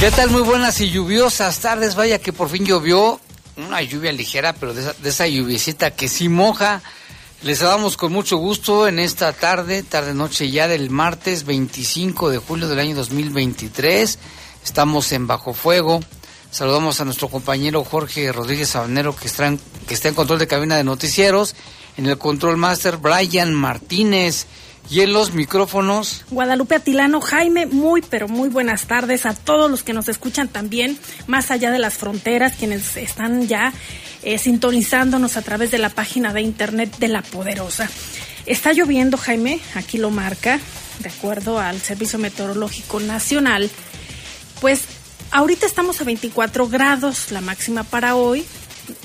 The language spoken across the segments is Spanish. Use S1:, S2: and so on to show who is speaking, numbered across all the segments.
S1: ¿Qué tal? Muy buenas y lluviosas tardes. Vaya que por fin llovió. Una lluvia ligera, pero de esa, de esa lluviecita que sí moja. Les damos con mucho gusto en esta tarde, tarde-noche ya del martes 25 de julio del año 2023. Estamos en Bajo Fuego. Saludamos a nuestro compañero Jorge Rodríguez Sabanero que está, en, que está en control de cabina de noticieros. En el control master, Brian Martínez. Y en los micrófonos.
S2: Guadalupe Atilano, Jaime, muy, pero muy buenas tardes a todos los que nos escuchan también, más allá de las fronteras, quienes están ya eh, sintonizándonos a través de la página de internet de La Poderosa. Está lloviendo, Jaime, aquí lo marca, de acuerdo al Servicio Meteorológico Nacional. Pues ahorita estamos a 24 grados, la máxima para hoy,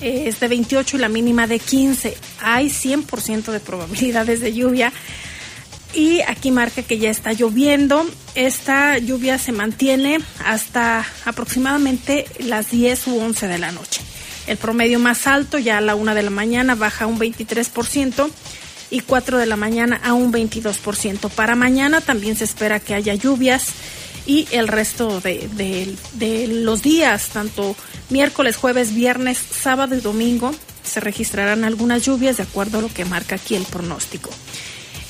S2: eh, es de 28 y la mínima de 15. Hay 100% de probabilidades de lluvia y aquí marca que ya está lloviendo. Esta lluvia se mantiene hasta aproximadamente las 10 u 11 de la noche. El promedio más alto ya a la 1 de la mañana baja un 23% y 4 de la mañana a un 22%. Para mañana también se espera que haya lluvias y el resto de, de, de los días, tanto miércoles, jueves, viernes, sábado y domingo, se registrarán algunas lluvias de acuerdo a lo que marca aquí el pronóstico.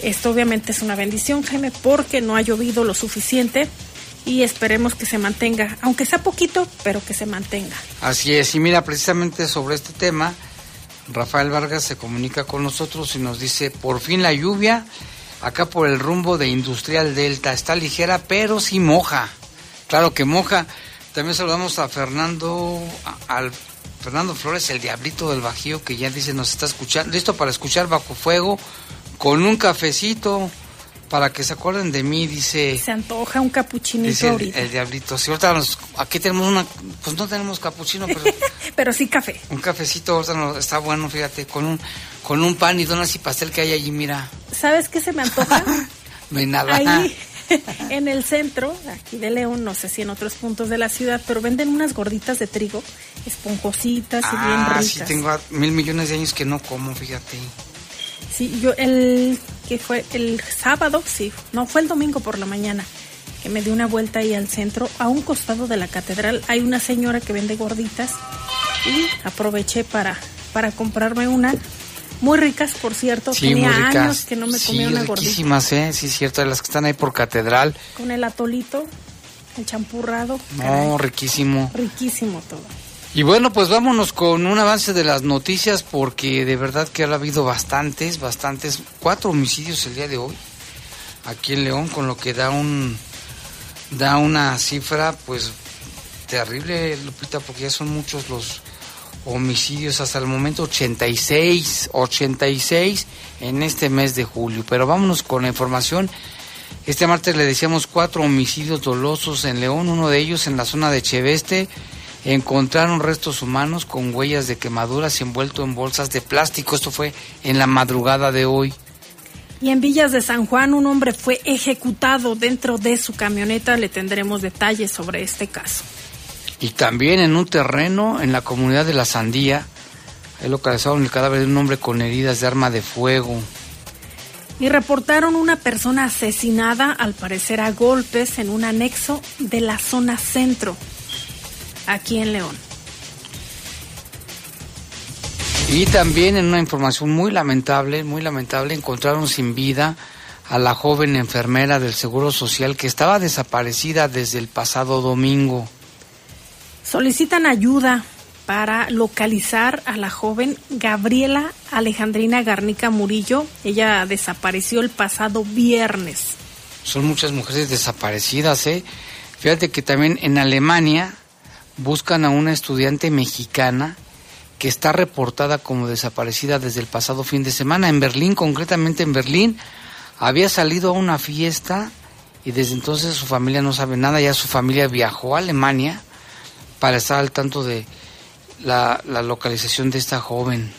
S2: Esto obviamente es una bendición, Jaime, porque no ha llovido lo suficiente y esperemos que se mantenga, aunque sea poquito, pero que se mantenga.
S1: Así es, y mira, precisamente sobre este tema, Rafael Vargas se comunica con nosotros y nos dice, por fin la lluvia, acá por el rumbo de Industrial Delta, está ligera, pero sí moja. Claro que moja. También saludamos a Fernando, al Fernando Flores, el diablito del Bajío, que ya dice nos está escuchando, listo para escuchar bajo fuego con un cafecito para que se acuerden de mí, dice.
S2: Se antoja un capuchinito
S1: el,
S2: ahorita.
S1: El diablito. Si ahorita nos, aquí tenemos una, pues no tenemos capuchino, pero.
S2: pero sí café.
S1: Un cafecito ahorita nos, está bueno, fíjate, con un, con un pan y donas y pastel que hay allí, mira.
S2: ¿Sabes qué se me antoja?
S1: me nada.
S2: Ahí, en el centro, aquí de León, no sé si en otros puntos de la ciudad, pero venden unas gorditas de trigo, esponjositas y bien ricas.
S1: sí, tengo mil millones de años que no como, fíjate.
S2: Sí, yo el que fue el sábado, sí, no fue el domingo por la mañana, que me di una vuelta ahí al centro, a un costado de la catedral hay una señora que vende gorditas y aproveché para para comprarme una muy ricas, por cierto.
S1: Sí,
S2: Tenía
S1: muy ricas.
S2: años que no me
S1: sí,
S2: comía una gordita.
S1: riquísimas, ¿eh? Sí, cierto, de las que están ahí por catedral.
S2: Con el atolito, el champurrado.
S1: No,
S2: caray,
S1: riquísimo.
S2: riquísimo todo.
S1: Y bueno, pues vámonos con un avance de las noticias porque de verdad que ha habido bastantes, bastantes, cuatro homicidios el día de hoy aquí en León, con lo que da un da una cifra pues terrible, Lupita, porque ya son muchos los homicidios hasta el momento 86, 86 en este mes de julio. Pero vámonos con la información. Este martes le decíamos cuatro homicidios dolosos en León, uno de ellos en la zona de Cheveste encontraron restos humanos con huellas de quemaduras envuelto en bolsas de plástico. Esto fue en la madrugada de hoy.
S2: Y en Villas de San Juan un hombre fue ejecutado dentro de su camioneta. Le tendremos detalles sobre este caso.
S1: Y también en un terreno en la comunidad de La Sandía, he localizado el cadáver de un hombre con heridas de arma de fuego.
S2: Y reportaron una persona asesinada, al parecer a golpes, en un anexo de la zona centro aquí en León.
S1: Y también en una información muy lamentable, muy lamentable, encontraron sin vida a la joven enfermera del Seguro Social que estaba desaparecida desde el pasado domingo.
S2: Solicitan ayuda para localizar a la joven Gabriela Alejandrina Garnica Murillo. Ella desapareció el pasado viernes.
S1: Son muchas mujeres desaparecidas, ¿eh? Fíjate que también en Alemania buscan a una estudiante mexicana que está reportada como desaparecida desde el pasado fin de semana. En Berlín, concretamente en Berlín, había salido a una fiesta y desde entonces su familia no sabe nada. Ya su familia viajó a Alemania para estar al tanto de la, la localización de esta joven.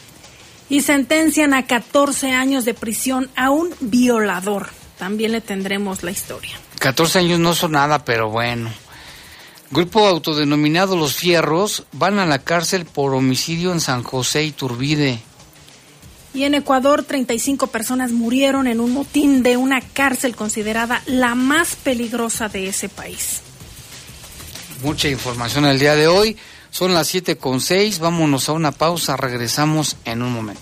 S2: Y sentencian a 14 años de prisión a un violador. También le tendremos la historia.
S1: 14 años no son nada, pero bueno. Grupo autodenominado Los Fierros van a la cárcel por homicidio en San José y Turbide.
S2: Y en Ecuador, 35 personas murieron en un motín de una cárcel considerada la más peligrosa de ese país.
S1: Mucha información el día de hoy. Son las 7 con 6. Vámonos a una pausa. Regresamos en un momento.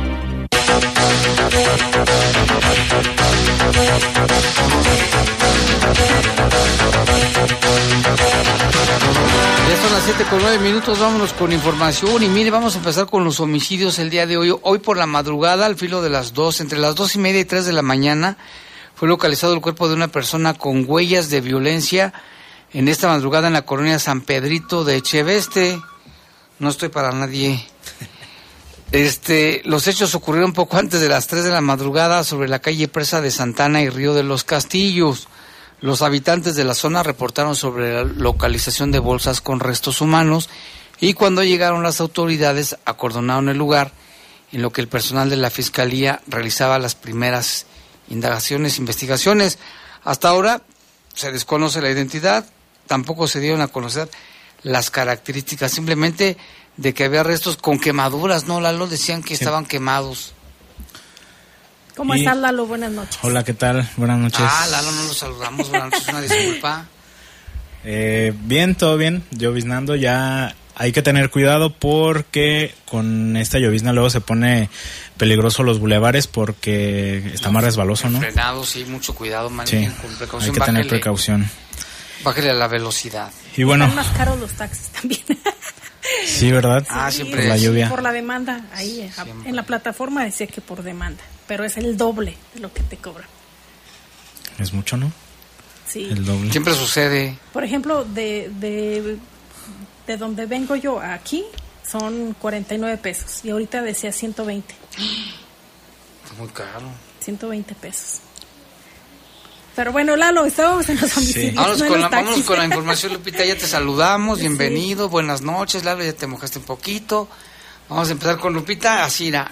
S1: Ya son las 7 con 9 minutos, vámonos con información y mire, vamos a empezar con los homicidios el día de hoy. Hoy por la madrugada, al filo de las 2, entre las 2 y media y 3 de la mañana, fue localizado el cuerpo de una persona con huellas de violencia en esta madrugada en la colonia San Pedrito de Echeveste. No estoy para nadie. Este, los hechos ocurrieron poco antes de las 3 de la madrugada sobre la calle Presa de Santana y Río de los Castillos. Los habitantes de la zona reportaron sobre la localización de bolsas con restos humanos y cuando llegaron las autoridades acordonaron el lugar en lo que el personal de la Fiscalía realizaba las primeras indagaciones, investigaciones. Hasta ahora se desconoce la identidad, tampoco se dieron a conocer las características, simplemente de que había restos con quemaduras, ¿no? Lalo decían que estaban quemados.
S2: ¿Cómo
S3: Y-
S2: estás, Lalo? Buenas noches.
S3: Hola, ¿qué tal? Buenas noches.
S1: Ah, Lalo, no lo saludamos, buenas noches, una disculpa.
S3: Eh, bien, todo bien. Lloviznando ya hay que tener cuidado porque con esta llovizna luego se pone peligroso los bulevares porque está más resbaloso, ¿no?
S1: Frenados, sí, mucho cuidado,
S3: Sí,
S1: manejen con precaución.
S3: hay que tener
S1: bájele-
S3: precaución.
S1: Bájele a la velocidad.
S3: Y bueno,
S2: Están más caros los taxis también.
S3: sí, ¿verdad?
S1: Ah,
S2: Sí,
S1: siempre
S3: Por la lluvia.
S2: Por la demanda, ahí
S1: Siempre.
S2: en la plataforma decía que por demanda, pero es el doble de lo que te cobran.
S3: Es mucho, ¿no?
S2: Sí.
S3: El doble.
S1: Siempre sucede.
S2: Por ejemplo, de, de, de donde vengo yo aquí son 49 pesos y ahorita decía 120,
S1: Está muy caro.
S2: 120 pesos. Pero bueno, Lalo, estábamos en los homicidios.
S1: Vámonos,
S2: no en
S1: con
S2: los
S1: la, vámonos
S2: taxis.
S1: con la información, Lupita. Ya te saludamos. Bienvenido. Buenas noches, Lalo. Ya te mojaste un poquito. Vamos a empezar con Lupita. Así era.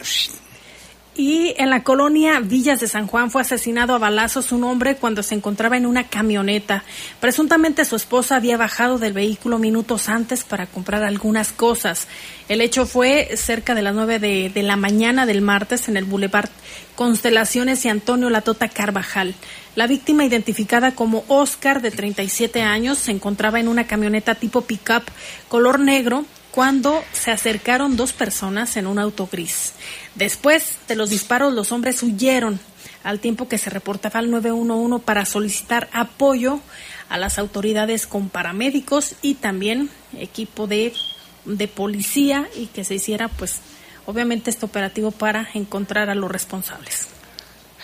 S2: Y en la colonia Villas de San Juan fue asesinado a balazos un hombre cuando se encontraba en una camioneta. Presuntamente su esposa había bajado del vehículo minutos antes para comprar algunas cosas. El hecho fue cerca de las nueve de, de la mañana del martes en el Boulevard Constelaciones y Antonio Latota Carvajal. La víctima, identificada como Oscar, de 37 años, se encontraba en una camioneta tipo pickup color negro cuando se acercaron dos personas en un auto gris. Después de los disparos, los hombres huyeron al tiempo que se reportaba al 911 para solicitar apoyo a las autoridades con paramédicos y también equipo de, de policía y que se hiciera, pues, obviamente este operativo para encontrar a los responsables.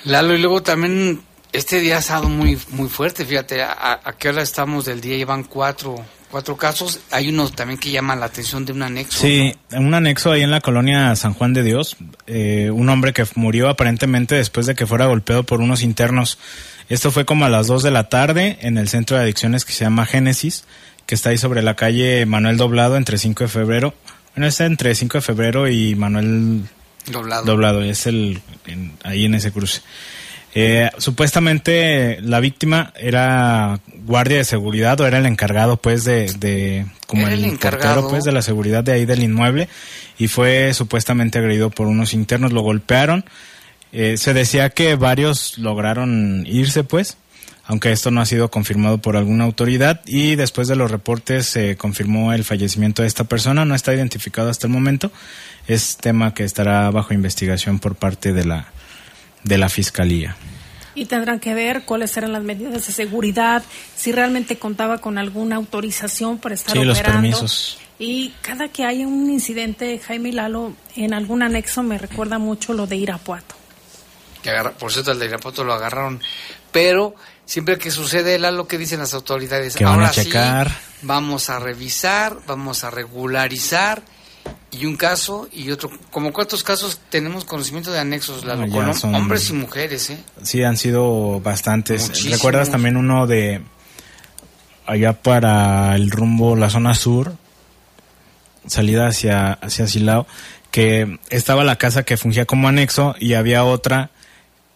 S1: Lalo, y luego también este día ha estado muy, muy fuerte. Fíjate, a, a qué hora estamos del día? Llevan cuatro, cuatro casos. Hay uno también que llama la atención de un anexo.
S3: Sí, en un anexo ahí en la colonia San Juan de Dios, eh, un hombre que murió aparentemente después de que fuera golpeado por unos internos. Esto fue como a las 2 de la tarde en el centro de adicciones que se llama Génesis, que está ahí sobre la calle Manuel Doblado entre 5 de febrero. Bueno, está entre 5 de febrero y Manuel
S1: Doblado.
S3: Doblado, es el en- ahí en ese cruce. Eh, supuestamente la víctima era guardia de seguridad o era el encargado pues de, de como el
S1: encargado.
S3: portero pues de la seguridad de ahí del inmueble y fue supuestamente agredido por unos internos, lo golpearon. Eh, se decía que varios lograron irse pues, aunque esto no ha sido confirmado por alguna autoridad y después de los reportes se confirmó el fallecimiento de esta persona, no está identificado hasta el momento, es tema que estará bajo investigación por parte de la de la fiscalía.
S2: Y tendrán que ver cuáles eran las medidas de seguridad, si realmente contaba con alguna autorización para estar
S3: sí,
S2: operando.
S3: los permisos.
S2: Y cada que hay un incidente, Jaime Lalo, en algún anexo me recuerda mucho lo de Irapuato.
S1: Que agarra, por cierto, el de Irapuato lo agarraron. Pero siempre que sucede, Lalo, que dicen las autoridades?
S3: Que van
S1: Ahora
S3: a checar.
S1: sí, vamos a revisar, vamos a regularizar. Y un caso y otro. ¿Como cuántos casos tenemos conocimiento de anexos, Lalo? Con
S3: son-
S1: hombres y mujeres, ¿eh?
S3: Sí, han sido bastantes.
S1: Muchísimos.
S3: ¿Recuerdas también uno de allá para el rumbo, la zona sur, salida hacia, hacia Silao, que estaba la casa que fungía como anexo y había otra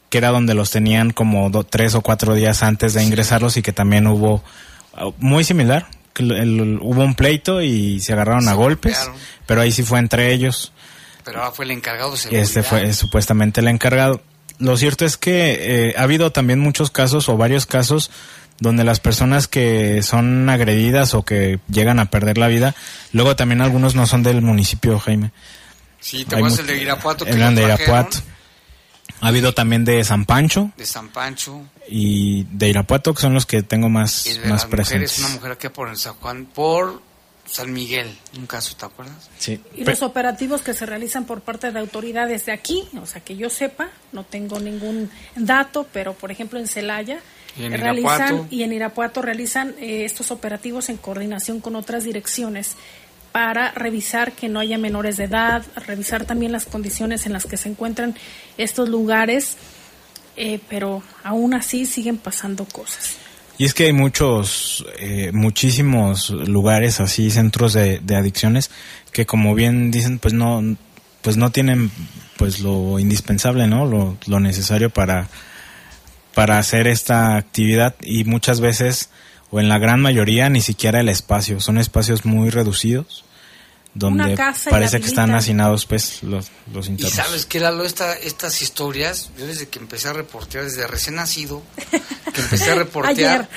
S3: que era donde los tenían como do- tres o cuatro días antes de ingresarlos y que también hubo uh, muy similar. El- el- hubo un pleito y se agarraron
S1: Se
S3: a golpes,
S1: golpearon.
S3: pero ahí sí fue entre ellos.
S1: Pero ahora fue el encargado de seguridad.
S3: este fue eh, supuestamente el encargado. Lo cierto es que eh, ha habido también muchos casos o varios casos donde las personas que son agredidas o que llegan a perder la vida, luego también algunos no son del municipio, Jaime.
S1: Sí, te acuerdas el de Irapuato que
S3: eran
S1: lo
S3: de? Irapuato. Ha habido también de San Pancho
S1: De San Pancho.
S3: y de Irapuato, que son los que tengo más,
S1: Y de
S3: más
S1: las
S3: presentes.
S1: mujeres, una mujer aquí por el San Juan, por San Miguel, un caso, ¿te acuerdas?
S3: Sí.
S2: Y
S3: Pe-
S2: los operativos que se realizan por parte de autoridades de aquí, o sea, que yo sepa, no tengo ningún dato, pero por ejemplo en Celaya
S1: Y en
S2: realizan
S1: Irapuato.
S2: y en Irapuato realizan eh, estos operativos en coordinación con otras direcciones para revisar que no haya menores de edad, revisar también las condiciones en las que se encuentran estos lugares, eh, pero aún así siguen pasando cosas.
S3: Y es que hay muchos, eh, muchísimos lugares así, centros de, adicciones, que como bien dicen, pues no, pues no tienen pues lo indispensable, ¿no? Lo, lo necesario para, para hacer esta actividad y muchas veces, o en la gran mayoría, ni siquiera el espacio. Son espacios muy reducidos, donde
S2: Una casa y
S3: parece que están hacinados pues los, los
S1: Y
S3: internos.
S1: sabes que Lalo, esta, estas historias, yo desde que empecé a reportear, desde recién nacido, que empecé a reportear,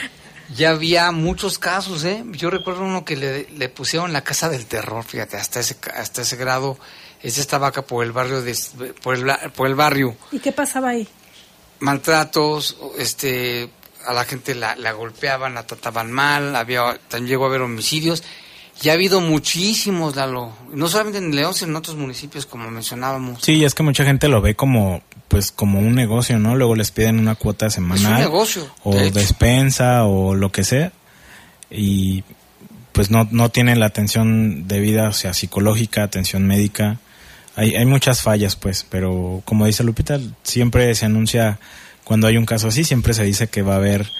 S1: ya había muchos casos, ¿eh? Yo recuerdo uno que le, le pusieron la casa del terror, fíjate, hasta ese, hasta ese grado. Este estaba acá por el barrio, de, por, el, por el barrio.
S2: ¿Y qué pasaba ahí?
S1: maltratos, este, a la gente la, la golpeaban, la trataban mal, había, también llegó a haber homicidios. Y ha habido muchísimos, Lalo. No solamente en León, sino en otros municipios, como mencionábamos.
S3: Sí, es que mucha gente lo ve como pues como un negocio, ¿no? Luego les piden una cuota semanal
S1: negocio,
S3: o
S1: de hecho.
S3: despensa o lo que sea y pues no no tienen la atención debida, o sea, psicológica, atención médica. Hay hay muchas fallas, pues, pero como dice Lupita, siempre se anuncia cuando hay un caso así, siempre se dice que va a haber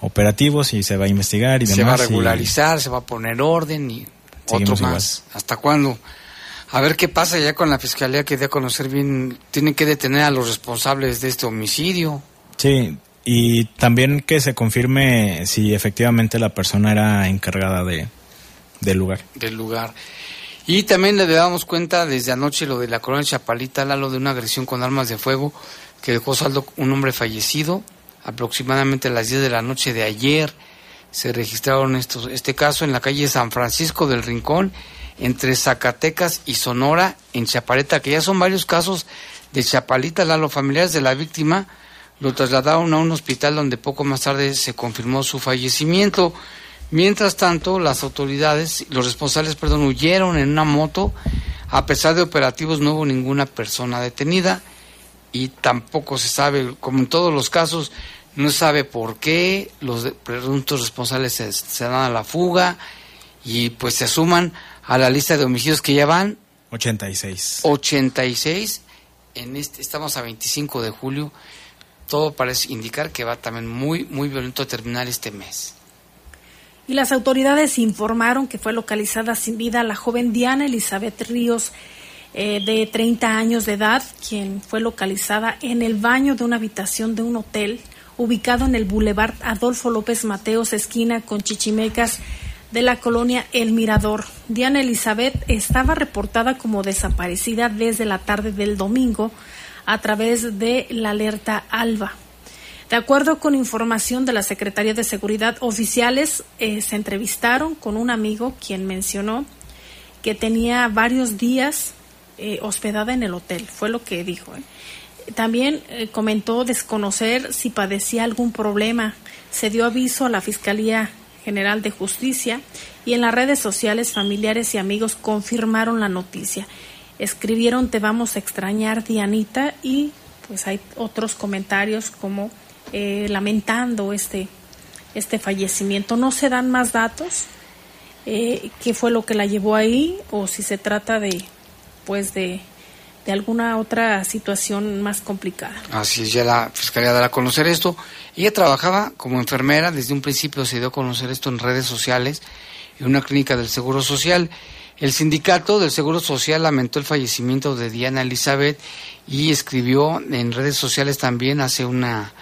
S3: operativos y se va a investigar y
S1: se
S3: demás.
S1: va a
S3: y-
S1: regularizar, se va a poner orden y otro más. ¿Hasta cuándo? A ver qué pasa ya con la fiscalía que dé a conocer bien. Tienen que detener a los responsables de este homicidio.
S3: Sí, y también que se confirme si efectivamente la persona era encargada de del lugar.
S1: del lugar. Y también le damos cuenta desde anoche lo de la colonia Chapalita, lo de una agresión con armas de fuego que dejó saldo un hombre fallecido aproximadamente a las 10 de la noche de ayer. Se registraron estos, este caso en la calle San Francisco del Rincón, entre Zacatecas y Sonora, en Chapalita, que ya son varios casos de Chapalita. Los familiares de la víctima lo trasladaron a un hospital donde poco más tarde se confirmó su fallecimiento. Mientras tanto, las autoridades, los responsables, perdón, huyeron en una moto. A pesar de operativos, no hubo ninguna persona detenida y tampoco se sabe, como en todos los casos, no se sabe por qué los de- presuntos responsables se, se dan a la fuga y pues se suman a la lista de homicidios que ya van
S3: 86.
S1: 86. En este, estamos a 25 de julio. Todo parece indicar que va también muy, muy violento a terminar este mes.
S2: Y las autoridades informaron que fue localizada sin vida la joven Diana Elizabeth Ríos, eh, de 30 años de edad, quien fue localizada en el baño de una habitación de un hotel ubicado en el Boulevard Adolfo López Mateos, esquina con Chichimecas de la colonia El Mirador. Diana Elizabeth estaba reportada como desaparecida desde la tarde del domingo a través de la alerta ALBA. De acuerdo con información de la Secretaría de Seguridad, oficiales eh, se entrevistaron con un amigo quien mencionó que tenía varios días eh, hospedada en el hotel, fue lo que dijo. ¿eh? También comentó desconocer si padecía algún problema. Se dio aviso a la Fiscalía General de Justicia y en las redes sociales familiares y amigos confirmaron la noticia. Escribieron te vamos a extrañar Dianita y pues hay otros comentarios como eh, lamentando este, este fallecimiento. No se dan más datos, eh, qué fue lo que la llevó ahí o si se trata de, pues de, de alguna otra situación más complicada.
S1: Así es, ya la Fiscalía dará a conocer esto. Ella trabajaba como enfermera, desde un principio se dio a conocer esto en redes sociales, en una clínica del Seguro Social. El sindicato del Seguro Social lamentó el fallecimiento de Diana Elizabeth y escribió en redes sociales también hace una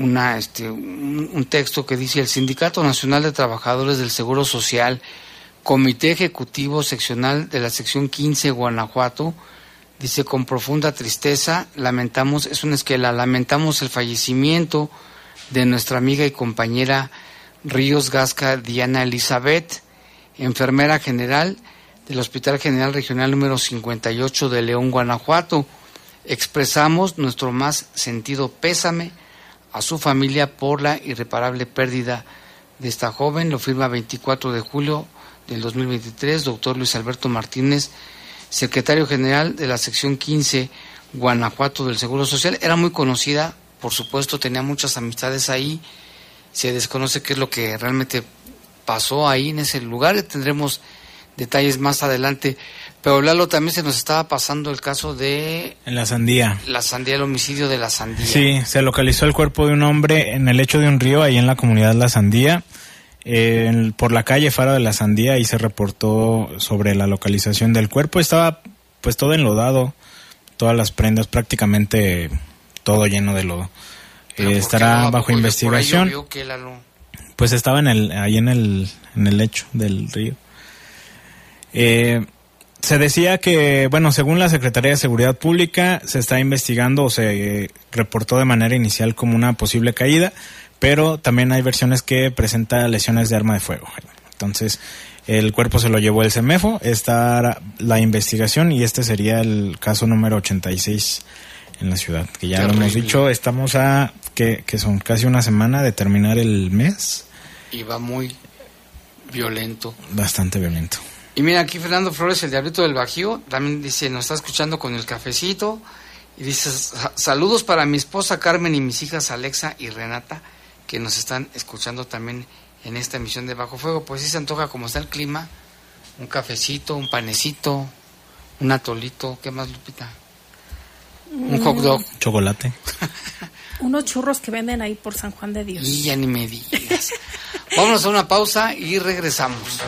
S1: una, este, un, texto que dice el Sindicato Nacional de Trabajadores del Seguro Social, Comité Ejecutivo Seccional de la Sección 15 Guanajuato, dice con profunda tristeza, lamentamos, es una esquela, lamentamos el fallecimiento de nuestra amiga y compañera Ríos Gasca Diana Elizabeth, enfermera general del Hospital General Regional número 58 de León, Guanajuato. Expresamos nuestro más sentido pésame a su familia por la irreparable pérdida de esta joven. Lo firma 24 de julio del 2023, doctor Luis Alberto Martínez, secretario general de la sección 15 Guanajuato del Seguro Social. Era muy conocida, por supuesto, tenía muchas amistades ahí. Se desconoce qué es lo que realmente pasó ahí en ese lugar. Tendremos detalles más adelante. Pero Lalo también se nos estaba pasando el caso de...
S3: En la sandía.
S1: La sandía, el homicidio de la sandía.
S3: Sí, se localizó el cuerpo de un hombre en el lecho de un río, ahí en la comunidad La Sandía. Por la calle Faro de la Sandía, y se reportó sobre la localización del cuerpo. Estaba pues todo enlodado, todas las prendas, prácticamente todo lleno de lodo. Eh, estará bajo investigación. Pues estaba en el, ahí en el, en el lecho del río. Eh, se decía que, bueno, según la Secretaría de Seguridad Pública, se está investigando o se reportó de manera inicial como una posible caída, pero también hay versiones que presenta lesiones de arma de fuego. Entonces, el cuerpo se lo llevó el CEMEFO, está la investigación y este sería el caso número 86 en la ciudad, que ya lo hemos dicho, estamos a, que, que son casi una semana de terminar el mes.
S1: Y va muy violento.
S3: Bastante violento.
S1: Y mira, aquí Fernando Flores, el diablito del Bajío, también dice, nos está escuchando con el cafecito. Y dice, saludos para mi esposa Carmen y mis hijas Alexa y Renata, que nos están escuchando también en esta emisión de Bajo Fuego. Pues sí se antoja como está el clima, un cafecito, un panecito, un atolito, ¿qué más, Lupita? Un hot dog.
S3: Chocolate.
S2: Unos churros que venden ahí por San Juan de Dios.
S1: Y ya ni me digas. Vámonos a una pausa y regresamos.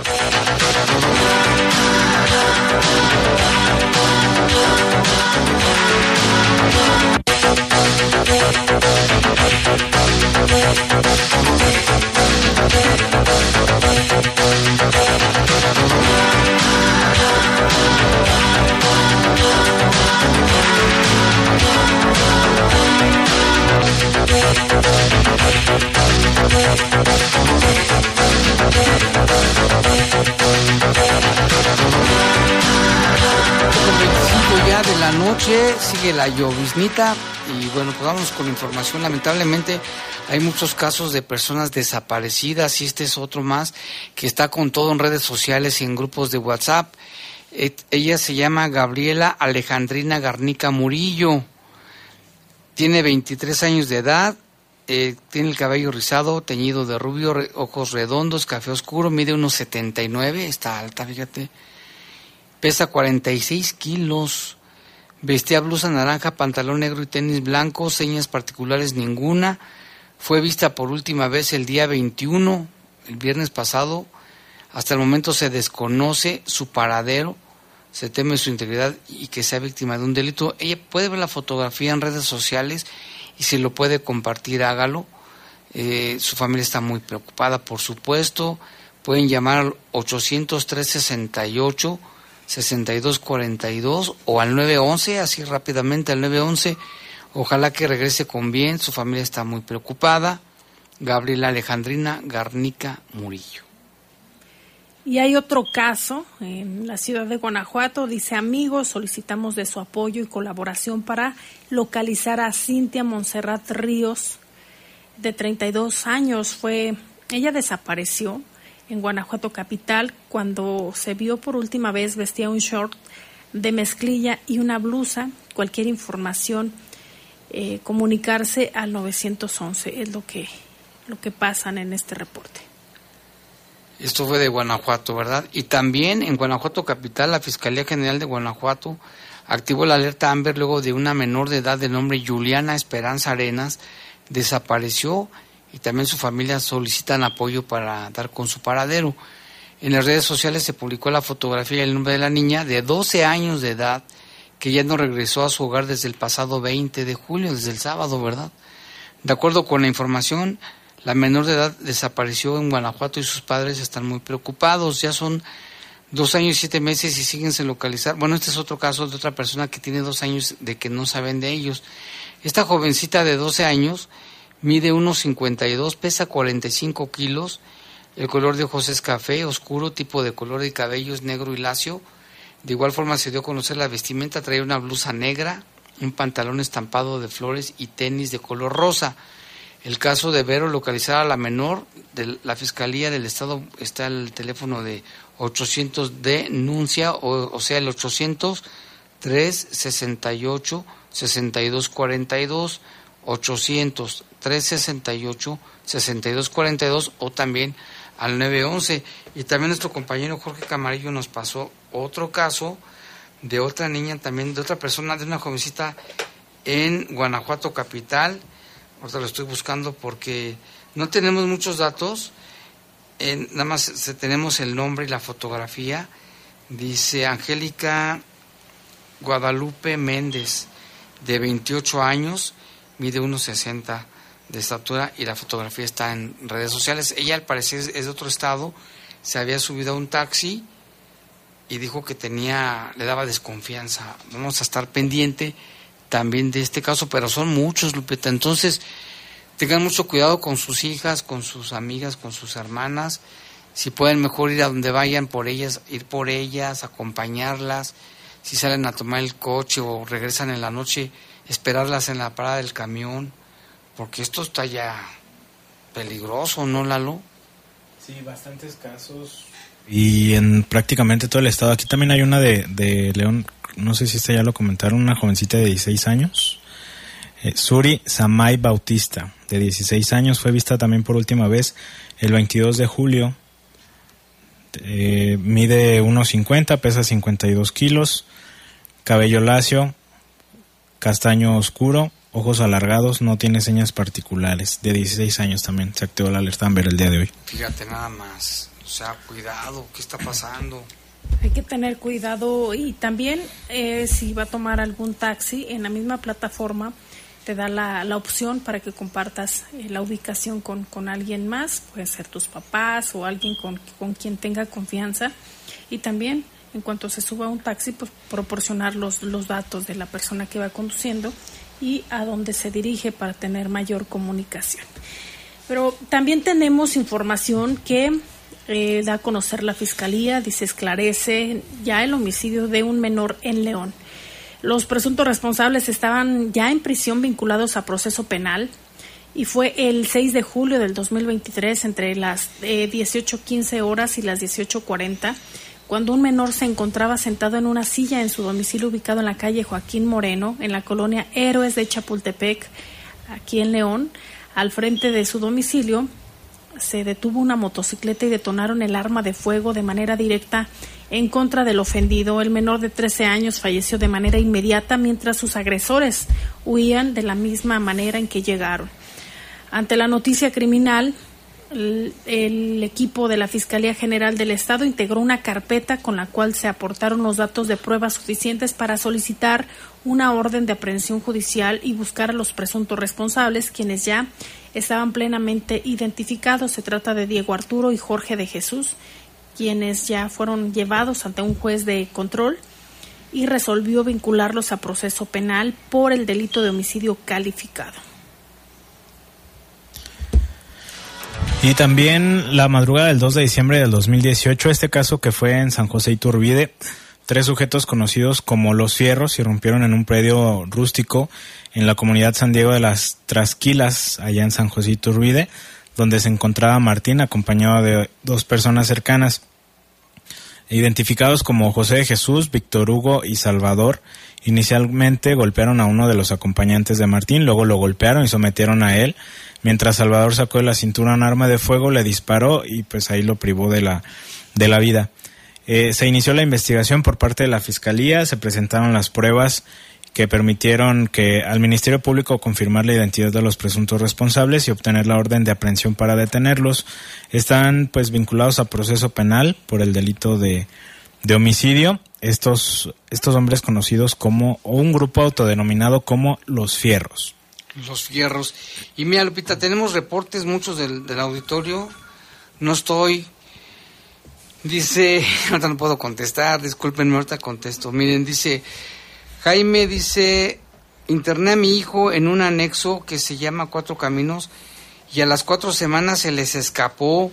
S1: Ya de la noche, sigue la lloviznita y bueno, pues vamos con información. Lamentablemente hay muchos casos de personas desaparecidas y este es otro más que está con todo en redes sociales y en grupos de WhatsApp. ella se llama Gabriela Alejandrina Garnica Murillo. Tiene 23 años de edad, eh, tiene el cabello rizado, teñido de rubio, ojos redondos, café oscuro, mide unos 79, está alta, fíjate. Pesa 46 kilos. Vestía blusa naranja, pantalón negro y tenis blanco, señas particulares ninguna. Fue vista por última vez el día 21, el viernes pasado. Hasta el momento se desconoce su paradero, se teme su integridad y que sea víctima de un delito. Ella puede ver la fotografía en redes sociales y si lo puede compartir, hágalo. Eh, su familia está muy preocupada, por supuesto. Pueden llamar al 803 6242 o al 911, así rápidamente al 911 Ojalá que regrese con bien, su familia está muy preocupada. Gabriela Alejandrina Garnica Murillo.
S2: Y hay otro caso en la ciudad de Guanajuato. Dice, amigos, solicitamos de su apoyo y colaboración para localizar a Cintia Monserrat Ríos, de 32 años. Fue, ella desapareció en Guanajuato capital cuando se vio por última vez vestía un short de mezclilla y una blusa. Cualquier información, eh, comunicarse al 911 es lo que, lo que pasan en este reporte.
S1: Esto fue de Guanajuato, ¿verdad? Y también en Guanajuato Capital, la Fiscalía General de Guanajuato activó la alerta Amber luego de una menor de edad de nombre Juliana Esperanza Arenas desapareció y también su familia solicitan apoyo para dar con su paradero. En las redes sociales se publicó la fotografía y el nombre de la niña de 12 años de edad que ya no regresó a su hogar desde el pasado 20 de julio, desde el sábado, ¿verdad? De acuerdo con la información, la menor de edad desapareció en Guanajuato y sus padres están muy preocupados. Ya son dos años y siete meses y siguen sin localizar. Bueno, este es otro caso de otra persona que tiene dos años de que no saben de ellos. Esta jovencita de 12 años mide 1,52, pesa 45 kilos. El color de ojos es café, oscuro, tipo de color de cabello es negro y lacio. De igual forma se dio a conocer la vestimenta, traía una blusa negra, un pantalón estampado de flores y tenis de color rosa. El caso de Vero localizar a la menor de la Fiscalía del Estado está el teléfono de 800 denuncia, o, o sea, el 800 368 6242 800 368 6242 o también al 911 y también nuestro compañero Jorge Camarillo nos pasó otro caso de otra niña también de otra persona de una jovencita en Guanajuato capital. Ahorita lo estoy buscando porque no tenemos muchos datos, nada más tenemos el nombre y la fotografía. Dice Angélica Guadalupe Méndez, de 28 años, mide 1,60 de estatura y la fotografía está en redes sociales. Ella al parecer es de otro estado, se había subido a un taxi y dijo que tenía, le daba desconfianza. Vamos a estar pendiente también de este caso, pero son muchos, Lupeta. Entonces, tengan mucho cuidado con sus hijas, con sus amigas, con sus hermanas. Si pueden, mejor ir a donde vayan por ellas, ir por ellas, acompañarlas. Si salen a tomar el coche o regresan en la noche, esperarlas en la parada del camión, porque esto está ya peligroso, ¿no, Lalo?
S3: Sí, bastantes casos. Y en prácticamente todo el estado. Aquí también hay una de, de León no sé si esta ya lo comentaron, una jovencita de 16 años. Eh, Suri Samay Bautista, de 16 años, fue vista también por última vez el 22 de julio. Eh, mide 1,50, pesa 52 kilos, cabello lacio, castaño oscuro, ojos alargados, no tiene señas particulares. De 16 años también se activó la alerta Amber el día de hoy.
S1: Fíjate nada más, o sea, cuidado, ¿qué está pasando?
S2: Hay que tener cuidado y también eh, si va a tomar algún taxi en la misma plataforma te da la, la opción para que compartas eh, la ubicación con, con, alguien más, puede ser tus papás o alguien con, con, quien tenga confianza y también en cuanto se suba a un taxi pues proporcionar los, los datos de la persona que va conduciendo y a dónde se dirige para tener mayor comunicación. Pero también tenemos información que eh, da a conocer la Fiscalía, dice esclarece ya el homicidio de un menor en León. Los presuntos responsables estaban ya en prisión vinculados a proceso penal y fue el 6 de julio del 2023 entre las eh, 18.15 horas y las 18.40 cuando un menor se encontraba sentado en una silla en su domicilio ubicado en la calle Joaquín Moreno, en la colonia Héroes de Chapultepec, aquí en León, al frente de su domicilio, se detuvo una motocicleta y detonaron el arma de fuego de manera directa en contra del ofendido. El menor de 13 años falleció de manera inmediata mientras sus agresores huían de la misma manera en que llegaron. Ante la noticia criminal, el, equipo de la Fiscalía General del Estado integró una carpeta con la cual se aportaron los datos de pruebas suficientes para solicitar una orden de aprehensión judicial y buscar a los presuntos responsables, quienes ya estaban plenamente identificados. Se trata de Diego Arturo y Jorge de Jesús, quienes ya fueron llevados ante un juez de control y resolvió vincularlos a proceso penal por el delito de homicidio calificado.
S3: Y también la madrugada del 2 de diciembre del 2018, este caso que fue en San José Iturbide, tres sujetos conocidos como Los Fierros irrumpieron en un predio rústico en la comunidad San Diego de las Trasquilas, allá en San José Iturbide, donde se encontraba Martín acompañado de dos personas cercanas. Identificados como José de Jesús, Víctor Hugo y Salvador, inicialmente golpearon a uno de los acompañantes de Martín, luego lo golpearon y sometieron a él, mientras Salvador sacó de la cintura un arma de fuego, le disparó y pues ahí lo privó de la, de la vida. Eh, se inició la investigación por parte de la Fiscalía, se presentaron las pruebas que permitieron que al Ministerio Público confirmar la identidad de los presuntos responsables y obtener la orden de aprehensión para detenerlos. Están pues vinculados a proceso penal por el delito de, de homicidio. Estos, estos hombres conocidos como, o un grupo autodenominado como los fierros.
S1: Los fierros. Y mira, Lupita, tenemos reportes muchos del, del auditorio. No estoy Dice, ahorita no puedo contestar, discúlpenme, ahorita contesto. Miren, dice, Jaime dice, interné a mi hijo en un anexo que se llama Cuatro Caminos y a las cuatro semanas se les escapó,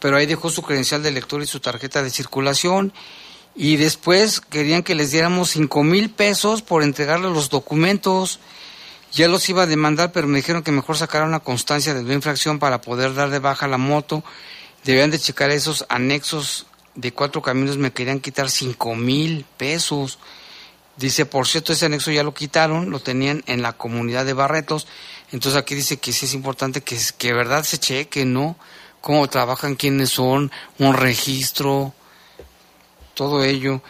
S1: pero ahí dejó su credencial de lector y su tarjeta de circulación y después querían que les diéramos cinco mil pesos por entregarle los documentos. Ya los iba a demandar, pero me dijeron que mejor sacara una constancia de infracción para poder dar de baja la moto debían de checar esos anexos de cuatro caminos, me querían quitar cinco mil pesos. Dice, por cierto, ese anexo ya lo quitaron, lo tenían en la comunidad de Barretos. Entonces aquí dice que sí es importante que, que verdad se cheque, ¿no? Cómo trabajan, quiénes son, un registro, todo ello.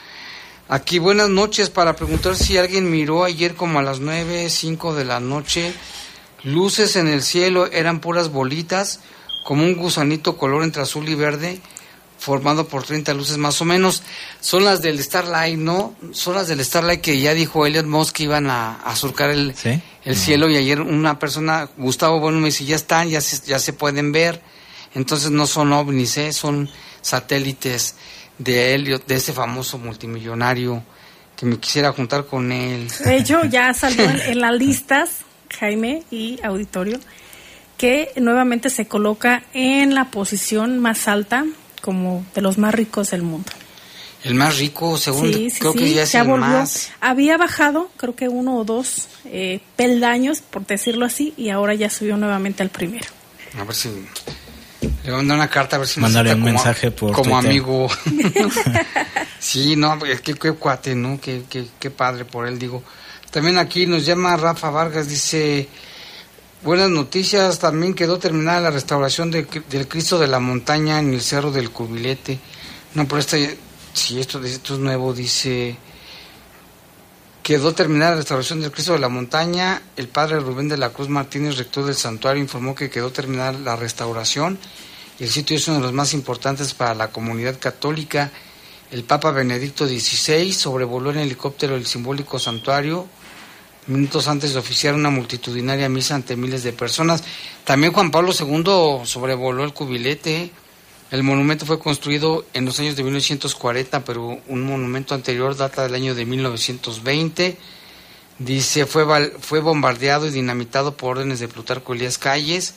S1: Aquí buenas noches para preguntar si alguien miró ayer como a las nueve, cinco de la noche, luces en el cielo, eran puras bolitas como un gusanito color entre azul y verde, formado por 30 luces más o menos. Son las del Starlight, ¿no? Son las del Starlight que ya dijo Elliot Moss que iban a, surcar el, el cielo y ayer una persona, Gustavo Bueno, me dice, ya están, ya se, ya se pueden ver. Entonces no son ovnis, ¿eh? son satélites de Elliot, de ese famoso multimillonario que me quisiera juntar con él.
S2: De hecho, ya salió en las listas, Jaime y auditorio, que nuevamente se coloca en la posición más alta como de los más ricos del mundo.
S1: El más rico, según creo que ya es el más.
S2: Había bajado, creo que uno o dos eh, peldaños, por decirlo así, y ahora ya subió nuevamente al primero.
S1: A ver si le mandar una carta a ver si
S3: Mándale un mensaje por
S1: como amigo. sí, no, es que qué cuate, ¿no? Qué, qué, qué padre por él, digo. También aquí nos llama Rafa Vargas, dice, Buenas noticias, también quedó terminada la restauración del Cristo de la Montaña en el Cerro del Cubilete. No, pero este, si esto, esto es nuevo, dice, quedó terminada la restauración del Cristo de la Montaña. El padre Rubén de la Cruz Martínez, rector del santuario, informó que quedó terminada la restauración. El sitio es uno de los más importantes para la comunidad católica. El Papa Benedicto XVI sobrevoló en helicóptero el simbólico santuario minutos antes de oficiar una multitudinaria misa ante miles de personas. También Juan Pablo II sobrevoló el cubilete. El monumento fue construido en los años de 1940, pero un monumento anterior data del año de 1920. Dice, fue, fue bombardeado y dinamitado por órdenes de Plutarco Elías Calles.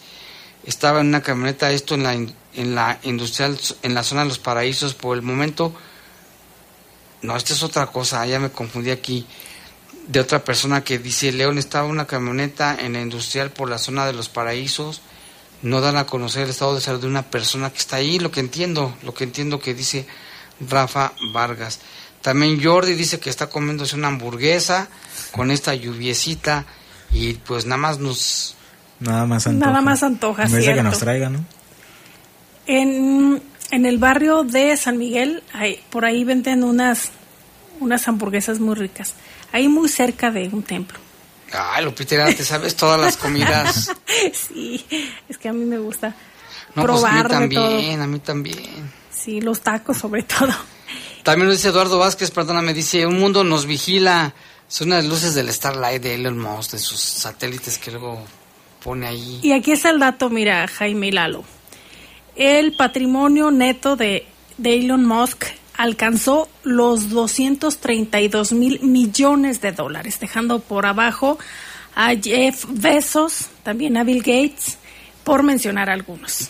S1: Estaba en una camioneta, esto en la, en la industrial, en la zona de los paraísos. Por el momento, no, esta es otra cosa, ya me confundí aquí de otra persona que dice, León estaba una camioneta en la industrial por la zona de los paraísos, no dan a conocer el estado de salud de una persona que está ahí, lo que entiendo, lo que entiendo que dice Rafa Vargas. También Jordi dice que está comiéndose una hamburguesa con esta lluviecita y pues nada más nos...
S3: Nada más antoja.
S2: Nada más antoja, en
S3: que nos traiga, ¿no?
S2: En, en el barrio de San Miguel, hay, por ahí venden unas, unas hamburguesas muy ricas ahí muy cerca de un templo.
S1: Ah, Lupita, te sabes todas las comidas.
S2: sí, es que a mí me gusta
S1: no,
S2: probar
S1: pues a mí también, a mí también.
S2: Sí, los tacos sobre todo.
S1: También lo dice Eduardo Vázquez, perdóname, dice, un mundo nos vigila. Son las luces del Starlight de Elon Musk, de sus satélites que luego pone ahí.
S2: Y aquí está el dato, mira, Jaime Lalo. El patrimonio neto de, de Elon Musk alcanzó los 232 mil millones de dólares, dejando por abajo a Jeff Bezos, también a Bill Gates, por mencionar algunos.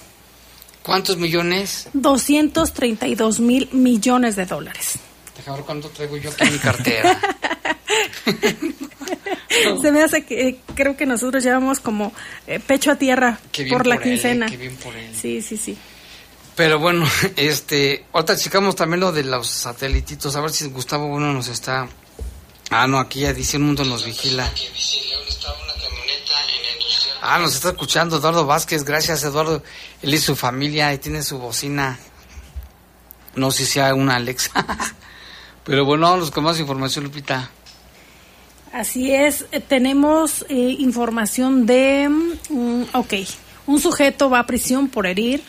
S1: ¿Cuántos millones?
S2: 232 mil millones de dólares.
S1: Déjame ver cuánto traigo yo aquí en mi cartera.
S2: Se me hace que eh, creo que nosotros llevamos como eh, pecho a tierra por la
S1: él, eh,
S2: quincena.
S1: qué bien por él.
S2: Sí, sí, sí.
S1: Pero bueno, este, ahorita checamos también lo de los satelititos, a ver si Gustavo Bueno nos está... Ah, no, aquí ya dice el mundo nos vigila. Ah, nos está escuchando Eduardo Vázquez, gracias Eduardo. Él y su familia, y tiene su bocina. No sé si sea una Alexa. Pero bueno, vámonos con más información, Lupita.
S2: Así es, eh, tenemos eh, información de, mm, ok, un sujeto va a prisión por herir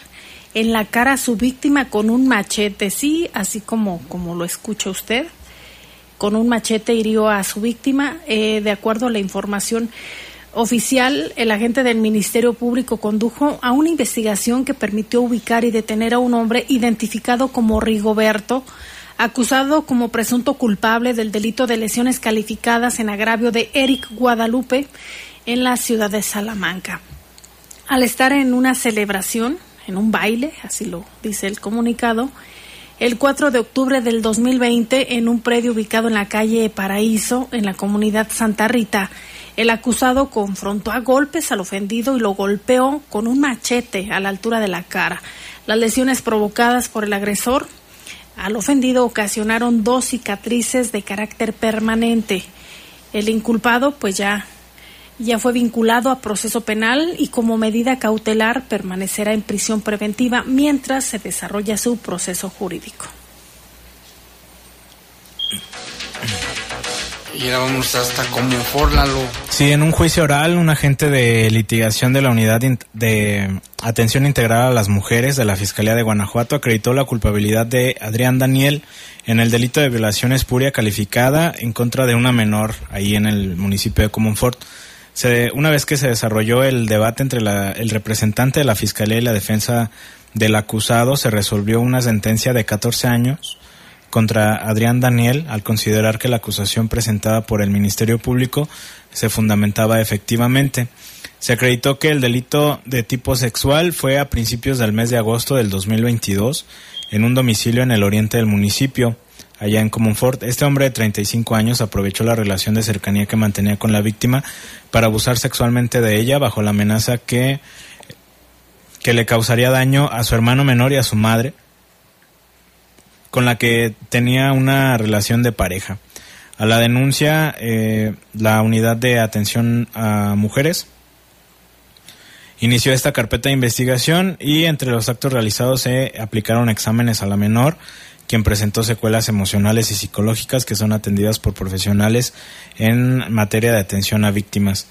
S2: en la cara a su víctima con un machete, sí, así como, como lo escucha usted, con un machete hirió a su víctima, eh, de acuerdo a la información oficial, el agente del Ministerio Público condujo a una investigación que permitió ubicar y detener a un hombre identificado como Rigoberto, acusado como presunto culpable del delito de lesiones calificadas en agravio de Eric Guadalupe en la ciudad de Salamanca. Al estar en una celebración, en un baile, así lo dice el comunicado, el 4 de octubre del 2020 en un predio ubicado en la calle Paraíso, en la comunidad Santa Rita, el acusado confrontó a golpes al ofendido y lo golpeó con un machete a la altura de la cara. Las lesiones provocadas por el agresor al ofendido ocasionaron dos cicatrices de carácter permanente. El inculpado pues ya ya fue vinculado a proceso penal y como medida cautelar permanecerá en prisión preventiva mientras se desarrolla su proceso jurídico.
S1: Y ahora vamos hasta como Forlalo.
S3: Sí, en un juicio oral, un agente de litigación de la Unidad de Atención Integral a las Mujeres de la Fiscalía de Guanajuato acreditó la culpabilidad de Adrián Daniel en el delito de violación espuria calificada en contra de una menor ahí en el municipio de Comonfort. Se, una vez que se desarrolló el debate entre la- el representante de la Fiscalía y la defensa del acusado, se resolvió una sentencia de 14 años contra Adrián Daniel al considerar que la acusación presentada por el Ministerio Público se fundamentaba efectivamente. Se acreditó que el delito de tipo sexual fue a principios del mes de agosto del 2022 en un domicilio en el oriente del municipio, allá en Comonfort. Este hombre de 35 años aprovechó la relación de cercanía que mantenía con la víctima para abusar sexualmente de ella bajo la amenaza que, que le causaría daño a su hermano menor y a su madre con la que tenía una relación de pareja. A la denuncia, eh, la unidad de atención a mujeres inició esta carpeta de investigación y entre los actos realizados se aplicaron exámenes a la menor, quien presentó secuelas emocionales y psicológicas que son atendidas por profesionales en materia de atención a víctimas.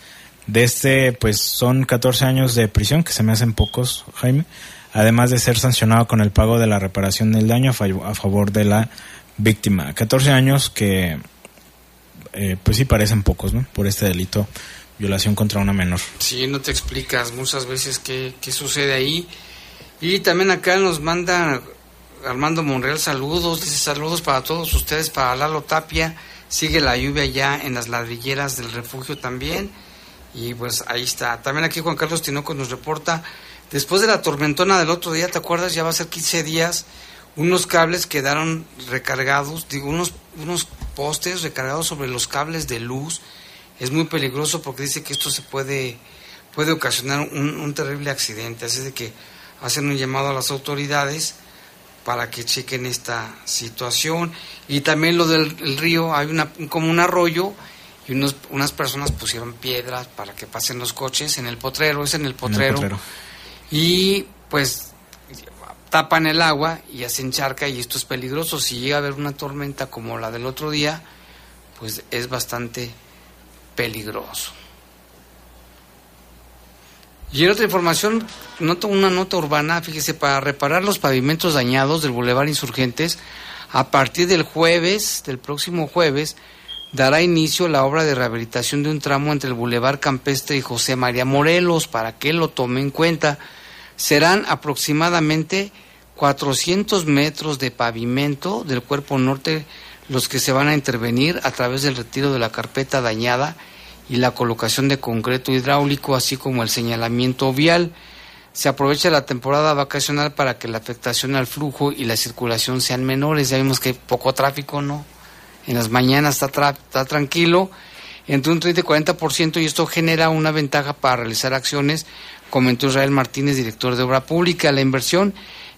S3: De este, pues son 14 años de prisión, que se me hacen pocos, Jaime, además de ser sancionado con el pago de la reparación del daño a, fa- a favor de la víctima. 14 años que, eh, pues sí parecen pocos, ¿no? Por este delito, violación contra una menor.
S1: Sí, no te explicas muchas veces qué, qué sucede ahí. Y también acá nos manda Armando Monreal saludos, dice saludos para todos ustedes, para Lalo Tapia. Sigue la lluvia ya en las ladrilleras del refugio también. Y pues ahí está. También aquí Juan Carlos Tinoco nos reporta, después de la tormentona del otro día, ¿te acuerdas? Ya va a ser 15 días, unos cables quedaron recargados, digo, unos, unos postes recargados sobre los cables de luz. Es muy peligroso porque dice que esto se puede, puede ocasionar un, un terrible accidente. Así de que hacen un llamado a las autoridades para que chequen esta situación. Y también lo del el río, hay una, como un arroyo y unos, unas personas pusieron piedras para que pasen los coches en el potrero, es en el
S3: En el
S1: potrero.
S3: potrero.
S1: Y pues tapan el agua y hacen charca y esto es peligroso. Si llega a haber una tormenta como la del otro día, pues es bastante peligroso. Y en otra información, nota una nota urbana, fíjese, para reparar los pavimentos dañados del Boulevard Insurgentes, a partir del jueves, del próximo jueves, dará inicio la obra de rehabilitación de un tramo entre el Boulevard Campestre y José María Morelos, para que lo tome en cuenta. Serán aproximadamente 400 metros de pavimento del cuerpo norte los que se van a intervenir a través del retiro de la carpeta dañada y la colocación de concreto hidráulico, así como el señalamiento vial. Se aprovecha la temporada vacacional para que la afectación al flujo y la circulación sean menores. Ya vimos que hay poco tráfico, ¿no? En las mañanas está, está tranquilo, entre un 30 y 40%, y esto genera una ventaja para realizar acciones, comentó Israel Martínez, director de Obra Pública. La inversión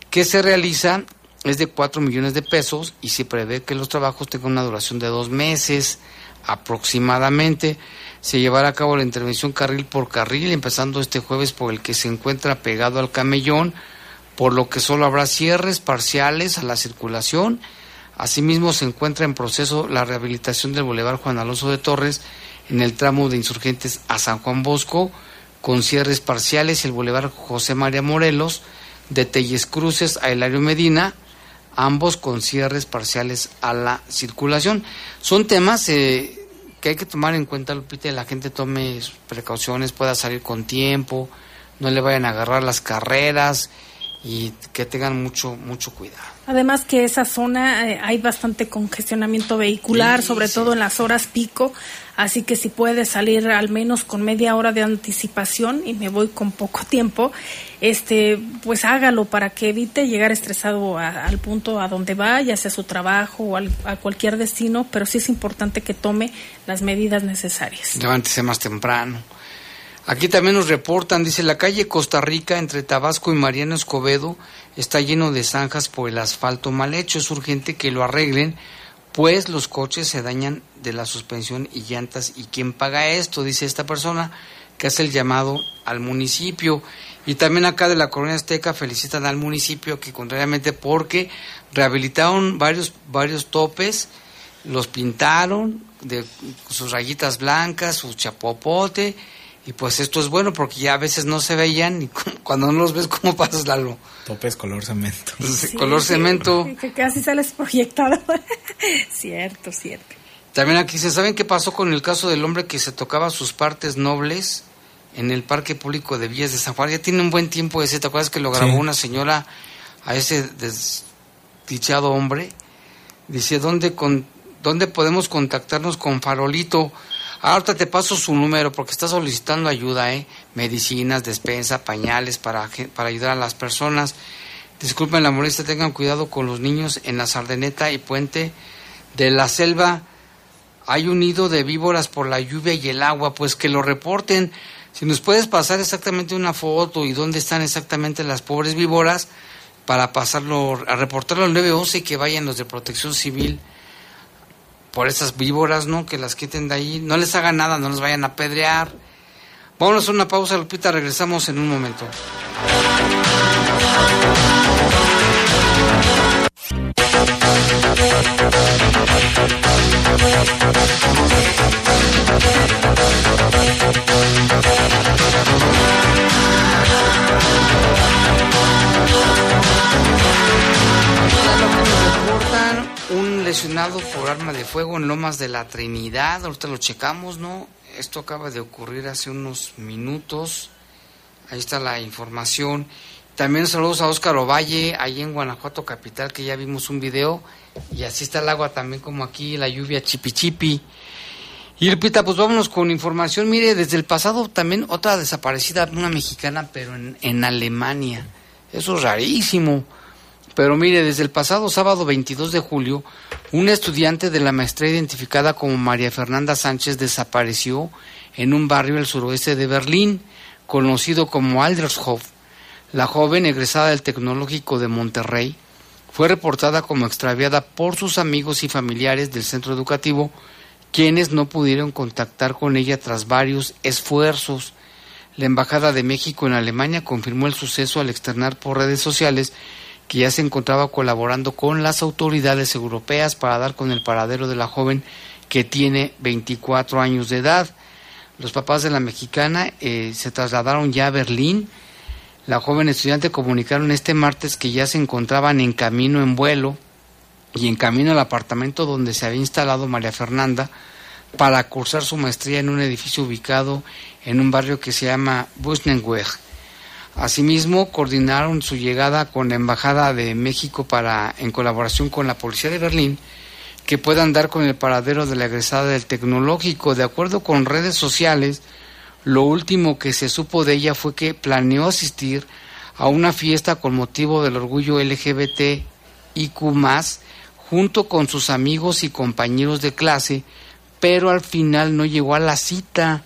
S1: que se realiza es de 4 millones de pesos y se prevé que los trabajos tengan una duración de dos meses aproximadamente. Se llevará a cabo la intervención carril por carril, empezando este jueves por el que se encuentra pegado al camellón, por lo que solo habrá cierres parciales a la circulación. Asimismo, se encuentra en proceso la rehabilitación del Boulevard Juan Alonso de Torres en el tramo de Insurgentes a San Juan Bosco, con cierres parciales, el Boulevard José María Morelos, de Telles Cruces a Hilario Medina, ambos con cierres parciales a la circulación. Son temas eh, que hay que tomar en cuenta, Lupita, la gente tome precauciones, pueda salir con tiempo, no le vayan a agarrar las carreras y que tengan mucho mucho cuidado.
S2: Además que esa zona eh, hay bastante congestionamiento vehicular, sobre todo en las horas pico, así que si puede salir al menos con media hora de anticipación y me voy con poco tiempo, este pues hágalo para que evite llegar estresado al punto a donde va, ya sea su trabajo o a cualquier destino, pero sí es importante que tome las medidas necesarias.
S1: Levántese más temprano. Aquí también nos reportan, dice, la calle Costa Rica entre Tabasco y Mariano Escobedo está lleno de zanjas por el asfalto mal hecho. Es urgente que lo arreglen, pues los coches se dañan de la suspensión y llantas. ¿Y quién paga esto? Dice esta persona que hace el llamado al municipio. Y también acá de la Colonia Azteca felicitan al municipio que contrariamente porque rehabilitaron varios, varios topes, los pintaron de sus rayitas blancas, su chapopote y pues esto es bueno porque ya a veces no se veían y cuando no los ves, ¿cómo pasas, Lalo?
S3: Topes color cemento.
S1: color cemento.
S2: que casi sales proyectado. cierto, cierto.
S1: También aquí se saben qué pasó con el caso del hombre que se tocaba sus partes nobles en el Parque Público de Villas de San Juan. Ya tiene un buen tiempo ese. ¿Te acuerdas que lo grabó una señora a ese desdichado hombre? Dice, ¿dónde, con, ¿dónde podemos contactarnos con Farolito? Ahorita te paso su número porque está solicitando ayuda, ¿eh? Medicinas, despensa, pañales para, para ayudar a las personas. Disculpen la molestia, tengan cuidado con los niños en la Sardeneta y Puente de la Selva. Hay un nido de víboras por la lluvia y el agua, pues que lo reporten. Si nos puedes pasar exactamente una foto y dónde están exactamente las pobres víboras para pasarlo, a reportarlo al 911 y que vayan los de protección civil por esas víboras, ¿no? Que las quiten de ahí. No les hagan nada, no les vayan a pedrear. Vámonos a una pausa, Lupita, regresamos en un momento. Lesionado por arma de fuego en Lomas de la Trinidad. Ahorita lo checamos, ¿no? Esto acaba de ocurrir hace unos minutos. Ahí está la información. También saludos a Óscar Ovalle, ahí en Guanajuato Capital, que ya vimos un video. Y así está el agua también como aquí, la lluvia chipi chipi. Y repita, pues vámonos con información. Mire, desde el pasado también otra desaparecida, una mexicana, pero en Alemania. Eso es rarísimo. Pero mire, desde el pasado sábado 22 de julio, una estudiante de la maestría identificada como María Fernanda Sánchez desapareció en un barrio del suroeste de Berlín, conocido como Aldershof. La joven, egresada del Tecnológico de Monterrey, fue reportada como extraviada por sus amigos y familiares del centro educativo, quienes no pudieron contactar con ella tras varios esfuerzos. La Embajada de México en Alemania confirmó el suceso al externar por redes sociales que ya se encontraba colaborando con las autoridades europeas para dar con el paradero de la joven que tiene 24 años de edad. Los papás de la mexicana eh, se trasladaron ya a Berlín. La joven estudiante comunicaron este martes que ya se encontraban en camino en vuelo y en camino al apartamento donde se había instalado María Fernanda para cursar su maestría en un edificio ubicado en un barrio que se llama Busnenweg Asimismo, coordinaron su llegada con la Embajada de México para, en colaboración con la Policía de Berlín, que puedan dar con el paradero de la egresada del tecnológico. De acuerdo con redes sociales, lo último que se supo de ella fue que planeó asistir a una fiesta con motivo del orgullo LGBT más junto con sus amigos y compañeros de clase, pero al final no llegó a la cita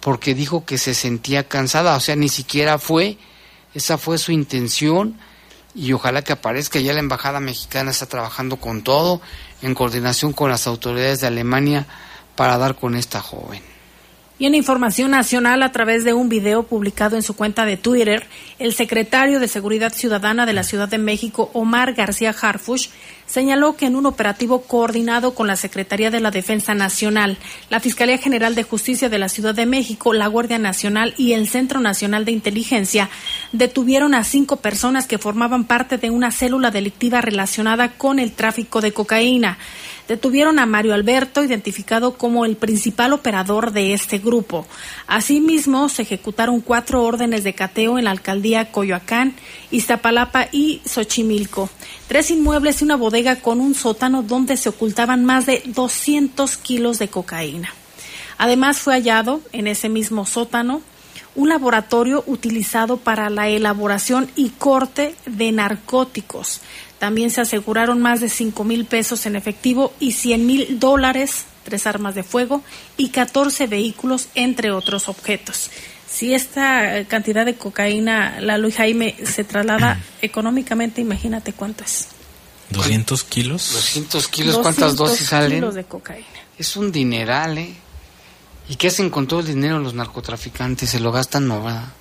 S1: porque dijo que se sentía cansada, o sea, ni siquiera fue, esa fue su intención y ojalá que aparezca ya la embajada mexicana está trabajando con todo en coordinación con las autoridades de Alemania para dar con esta joven.
S2: Y en información nacional, a través de un video publicado en su cuenta de Twitter, el secretario de Seguridad Ciudadana de la Ciudad de México, Omar García Harfush, señaló que en un operativo coordinado con la Secretaría de la Defensa Nacional, la Fiscalía General de Justicia de la Ciudad de México, la Guardia Nacional y el Centro Nacional de Inteligencia detuvieron a cinco personas que formaban parte de una célula delictiva relacionada con el tráfico de cocaína detuvieron a Mario Alberto, identificado como el principal operador de este grupo. Asimismo, se ejecutaron cuatro órdenes de cateo en la alcaldía Coyoacán, Iztapalapa y Xochimilco. Tres inmuebles y una bodega con un sótano donde se ocultaban más de 200 kilos de cocaína. Además, fue hallado en ese mismo sótano un laboratorio utilizado para la elaboración y corte de narcóticos. También se aseguraron más de 5 mil pesos en efectivo y 100 mil dólares, tres armas de fuego y 14 vehículos, entre otros objetos. Si esta cantidad de cocaína, la Luis Jaime, se traslada económicamente, imagínate cuánto es.
S3: 200 kilos.
S1: 200 kilos, ¿cuántas dosis salen?
S2: kilos de cocaína.
S1: Es un dineral, ¿eh? ¿Y qué hacen con todo el dinero los narcotraficantes? ¿Se lo gastan no, va?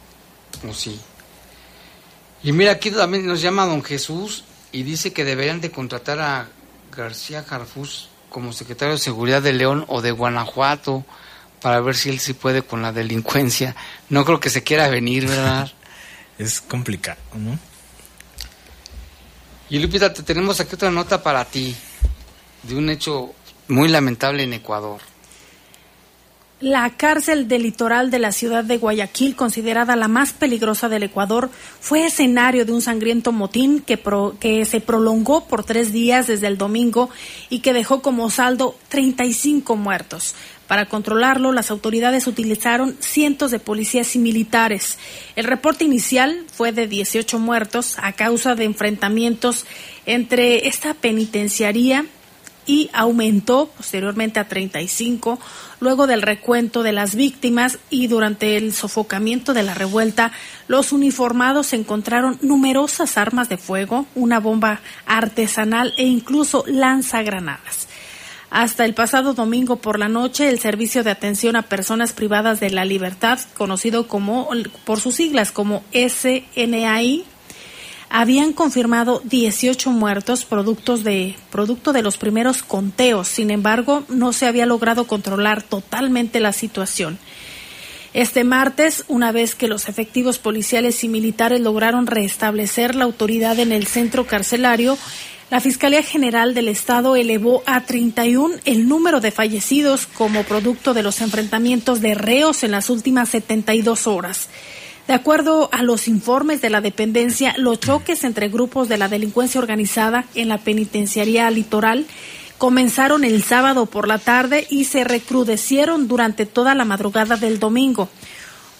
S1: ¿O sí? Y mira, aquí también nos llama don Jesús y dice que deberían de contratar a García Jarfus como secretario de Seguridad de León o de Guanajuato para ver si él sí puede con la delincuencia. No creo que se quiera venir, ¿verdad?
S3: es complicado, ¿no?
S1: Y Lupita, te tenemos aquí otra nota para ti de un hecho muy lamentable en Ecuador.
S2: La cárcel del litoral de la ciudad de Guayaquil, considerada la más peligrosa del Ecuador, fue escenario de un sangriento motín que, que, se prolongó por tres días desde el domingo y que dejó como saldo 35 muertos. Para controlarlo, las autoridades utilizaron cientos de policías y militares. El reporte inicial fue de 18 muertos a causa de enfrentamientos entre esta penitenciaría y aumentó posteriormente a 35 luego del recuento de las víctimas y durante el sofocamiento de la revuelta los uniformados encontraron numerosas armas de fuego, una bomba artesanal e incluso lanzagranadas. Hasta el pasado domingo por la noche, el Servicio de Atención a Personas Privadas de la Libertad, conocido como por sus siglas como SNAI, habían confirmado 18 muertos de, producto de los primeros conteos. Sin embargo, no se había logrado controlar totalmente la situación. Este martes, una vez que los efectivos policiales y militares lograron restablecer la autoridad en el centro carcelario, la Fiscalía General del Estado elevó a 31 el número de fallecidos como producto de los enfrentamientos de reos en las últimas 72 horas. De acuerdo a los informes de la dependencia, los choques entre grupos de la delincuencia organizada en la penitenciaría litoral comenzaron el sábado por la tarde y se recrudecieron durante toda la madrugada del domingo.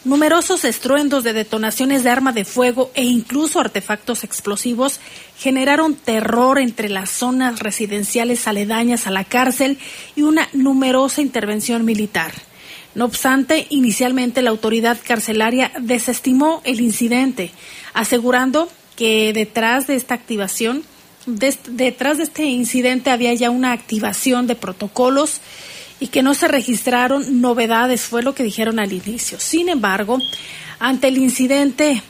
S2: Numerosos estruendos de detonaciones de arma de fuego e incluso artefactos explosivos generaron terror entre las zonas residenciales aledañas a la cárcel y una numerosa intervención militar. No obstante, inicialmente la autoridad carcelaria desestimó el incidente, asegurando que detrás de esta activación, detrás de este incidente había ya una activación de protocolos y que no se registraron novedades, fue lo que dijeron al inicio. Sin embargo, ante el incidente,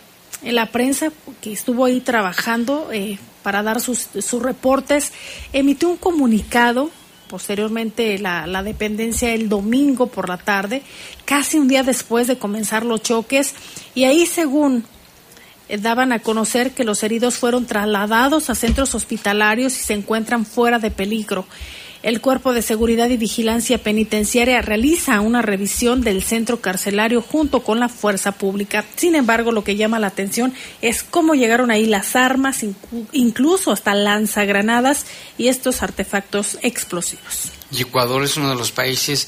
S2: en la prensa que estuvo ahí trabajando eh, para dar sus reportes, emitió un comunicado posteriormente la, la, dependencia el domingo por la tarde, casi un día después de comenzar los choques, y ahí según daban a conocer que los heridos fueron trasladados a centros hospitalarios y se encuentran fuera de peligro. El Cuerpo de Seguridad y Vigilancia Penitenciaria realiza una revisión del centro carcelario junto con la fuerza pública. Sin embargo, lo que llama la atención es cómo llegaron ahí las armas, incluso hasta lanzagranadas y estos artefactos explosivos.
S1: Ecuador es uno de los países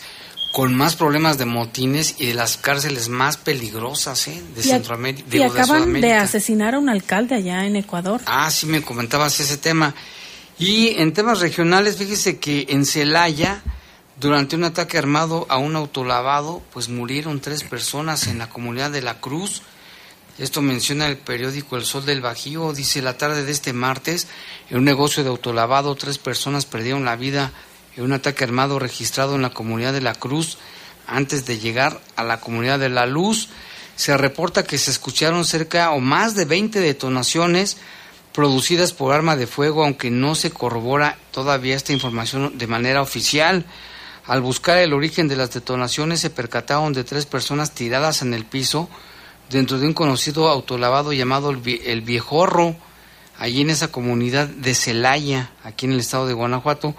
S1: con más problemas de motines y de las cárceles más peligrosas ¿eh? de Centroamérica.
S2: Y acaban de, asesinar a un alcalde allá en Ecuador.
S1: Ah, sí, me comentabas ese tema. Y en temas regionales, fíjese que en Celaya, durante un ataque armado a un autolavado, pues murieron tres personas en la comunidad de La Cruz. Esto menciona el periódico El Sol del Bajío. Dice, la tarde de este martes, en un negocio de autolavado, tres personas perdieron la vida en un ataque armado registrado en la comunidad de La Cruz antes de llegar a la comunidad de La Luz. Se reporta que se escucharon cerca o más de 20 detonaciones producidas por arma de fuego, aunque no se corrobora todavía esta información de manera oficial. Al buscar el origen de las detonaciones se percataron de tres personas tiradas en el piso dentro de un conocido autolavado llamado El Viejorro, allí en esa comunidad de Celaya, aquí en el estado de Guanajuato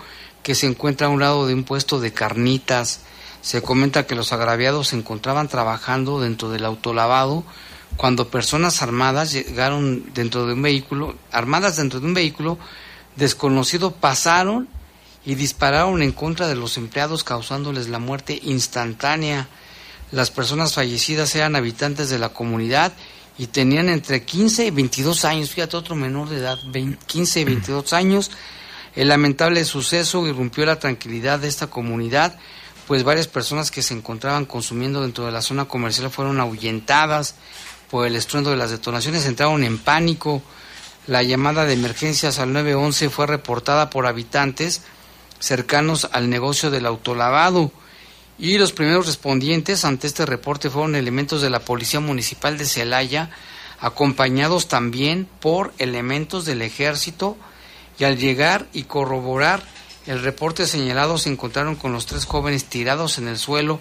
S1: que se encuentra a un lado de un puesto de carnitas. Se comenta que los agraviados se encontraban trabajando dentro del autolavado cuando personas armadas llegaron dentro de un vehículo, armadas dentro de un vehículo desconocido, pasaron y dispararon en contra de los empleados causándoles la muerte instantánea. Las personas fallecidas eran habitantes de la comunidad y tenían entre 15 y 22 años, fíjate otro menor de edad, 15 y 22 años, el lamentable suceso irrumpió la tranquilidad de esta comunidad, pues varias personas que se encontraban consumiendo dentro de la zona comercial fueron ahuyentadas por el estruendo de las detonaciones, entraron en pánico. La llamada de emergencias al 911 fue reportada por habitantes cercanos al negocio del autolavado y los primeros respondientes ante este reporte fueron elementos de la Policía Municipal de Celaya, acompañados también por elementos del Ejército, y al llegar y corroborar el reporte señalado se encontraron con los tres jóvenes tirados en el suelo,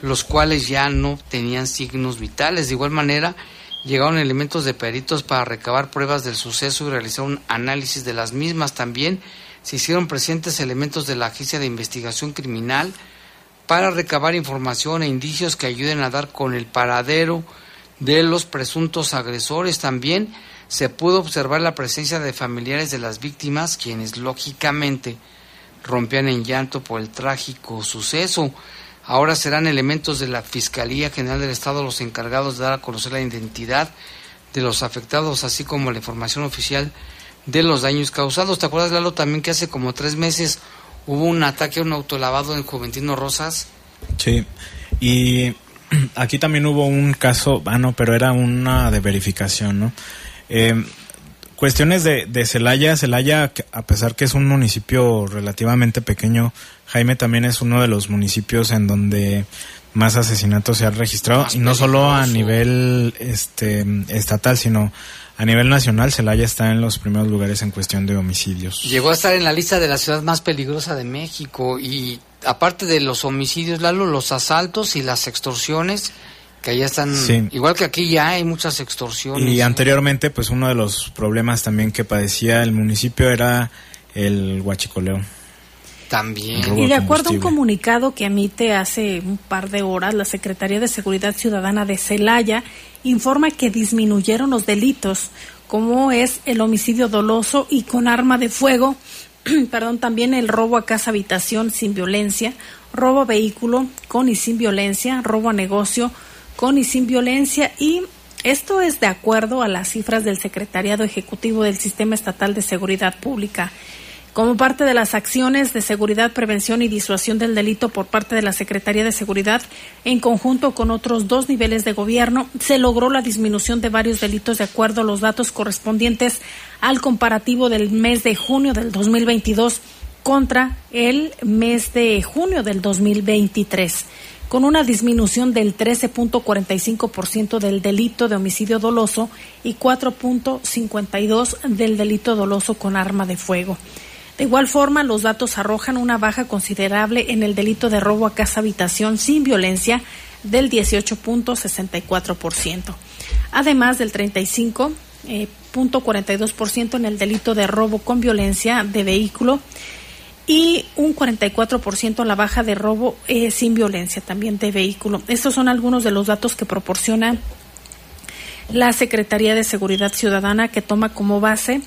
S1: los cuales ya no tenían signos vitales. De igual manera, llegaron elementos de peritos para recabar pruebas del suceso y realizar un análisis de las mismas. También se hicieron presentes elementos de la Agencia de Investigación Criminal para recabar información e indicios que ayuden a dar con el paradero de los presuntos agresores. También se pudo observar la presencia de familiares de las víctimas, quienes lógicamente rompían en llanto por el trágico suceso. Ahora serán elementos de la Fiscalía General del Estado los encargados de dar a conocer la identidad de los afectados, así como la información oficial de los daños causados. ¿Te acuerdas, Lalo, también que hace como tres meses hubo un ataque a un autolavado en Juventino Rosas?
S3: Sí, y aquí también hubo un caso, ah, no, pero era una de verificación, ¿no? Eh, cuestiones de, de Celaya. Celaya, a pesar que es un municipio relativamente pequeño, Jaime también es uno de los municipios en donde más asesinatos se han registrado. y no solo a nivel este, estatal, sino a nivel nacional. Celaya está en los primeros lugares en cuestión de homicidios.
S1: Llegó a estar en la lista de la ciudad más peligrosa de México. Y aparte de los homicidios, Lalo, los asaltos y las extorsiones que allá están, igual que aquí ya hay muchas extorsiones.
S3: Y anteriormente, pues uno de los problemas también que padecía el municipio era el huachicoleo.
S1: También.
S2: Y de acuerdo a un comunicado que emite hace un par de horas, la Secretaría de Seguridad Ciudadana de Celaya informa que disminuyeron los delitos, como es el homicidio doloso y con arma de fuego, perdón, también el robo a casa habitación sin violencia, robo a vehículo con y sin violencia, robo a negocio, con y sin violencia y esto es de acuerdo a las cifras del Secretariado Ejecutivo del Sistema Estatal de Seguridad Pública. Como parte de las acciones de seguridad, prevención y disuasión del delito por parte de la Secretaría de Seguridad, en conjunto con otros dos niveles de gobierno, se logró la disminución de varios delitos de acuerdo a los datos correspondientes al comparativo del mes de junio del 2022 contra el mes de junio del 2023 con una disminución del 13.45% del delito de homicidio doloso y 4.52% del delito doloso con arma de fuego. De igual forma, los datos arrojan una baja considerable en el delito de robo a casa habitación sin violencia del 18.64%, además del 35.42% en el delito de robo con violencia de vehículo y un 44% a la baja de robo eh, sin violencia también de vehículo. Estos son algunos de los datos que proporciona la Secretaría de Seguridad Ciudadana que toma como base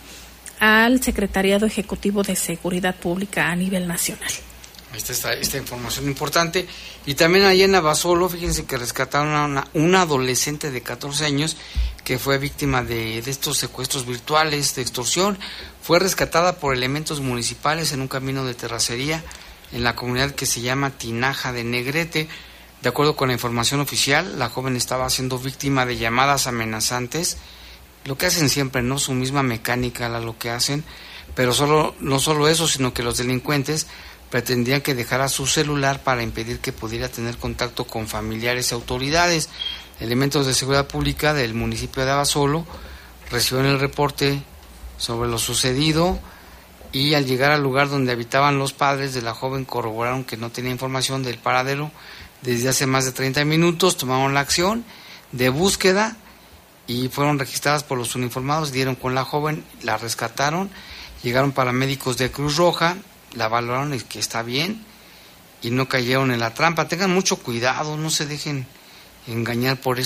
S2: al Secretariado Ejecutivo de Seguridad Pública a nivel nacional.
S1: Esta, esta, esta información importante. Y también allá en Abasolo, fíjense que rescataron a una, una, adolescente de 14 años que fue víctima de, de, estos secuestros virtuales, de extorsión. Fue rescatada por elementos municipales en un camino de terracería en la comunidad que se llama Tinaja de Negrete. De acuerdo con la información oficial, la joven estaba siendo víctima de llamadas amenazantes. Lo que hacen siempre, ¿no? Su misma mecánica, lo que hacen. Pero solo, no solo eso, sino que los delincuentes pretendían que dejara su celular para impedir que pudiera tener contacto con familiares y autoridades. Elementos de seguridad pública del municipio de Abasolo recibieron el reporte sobre lo sucedido y al llegar al lugar donde habitaban los padres de la joven corroboraron que no tenía información del paradero desde hace más de 30 minutos, tomaron la acción de búsqueda y fueron registradas por los uniformados, dieron con la joven, la rescataron, llegaron paramédicos de Cruz Roja, la valoraron y que está bien y no cayeron en la trampa. Tengan mucho cuidado, no se dejen engañar por eso.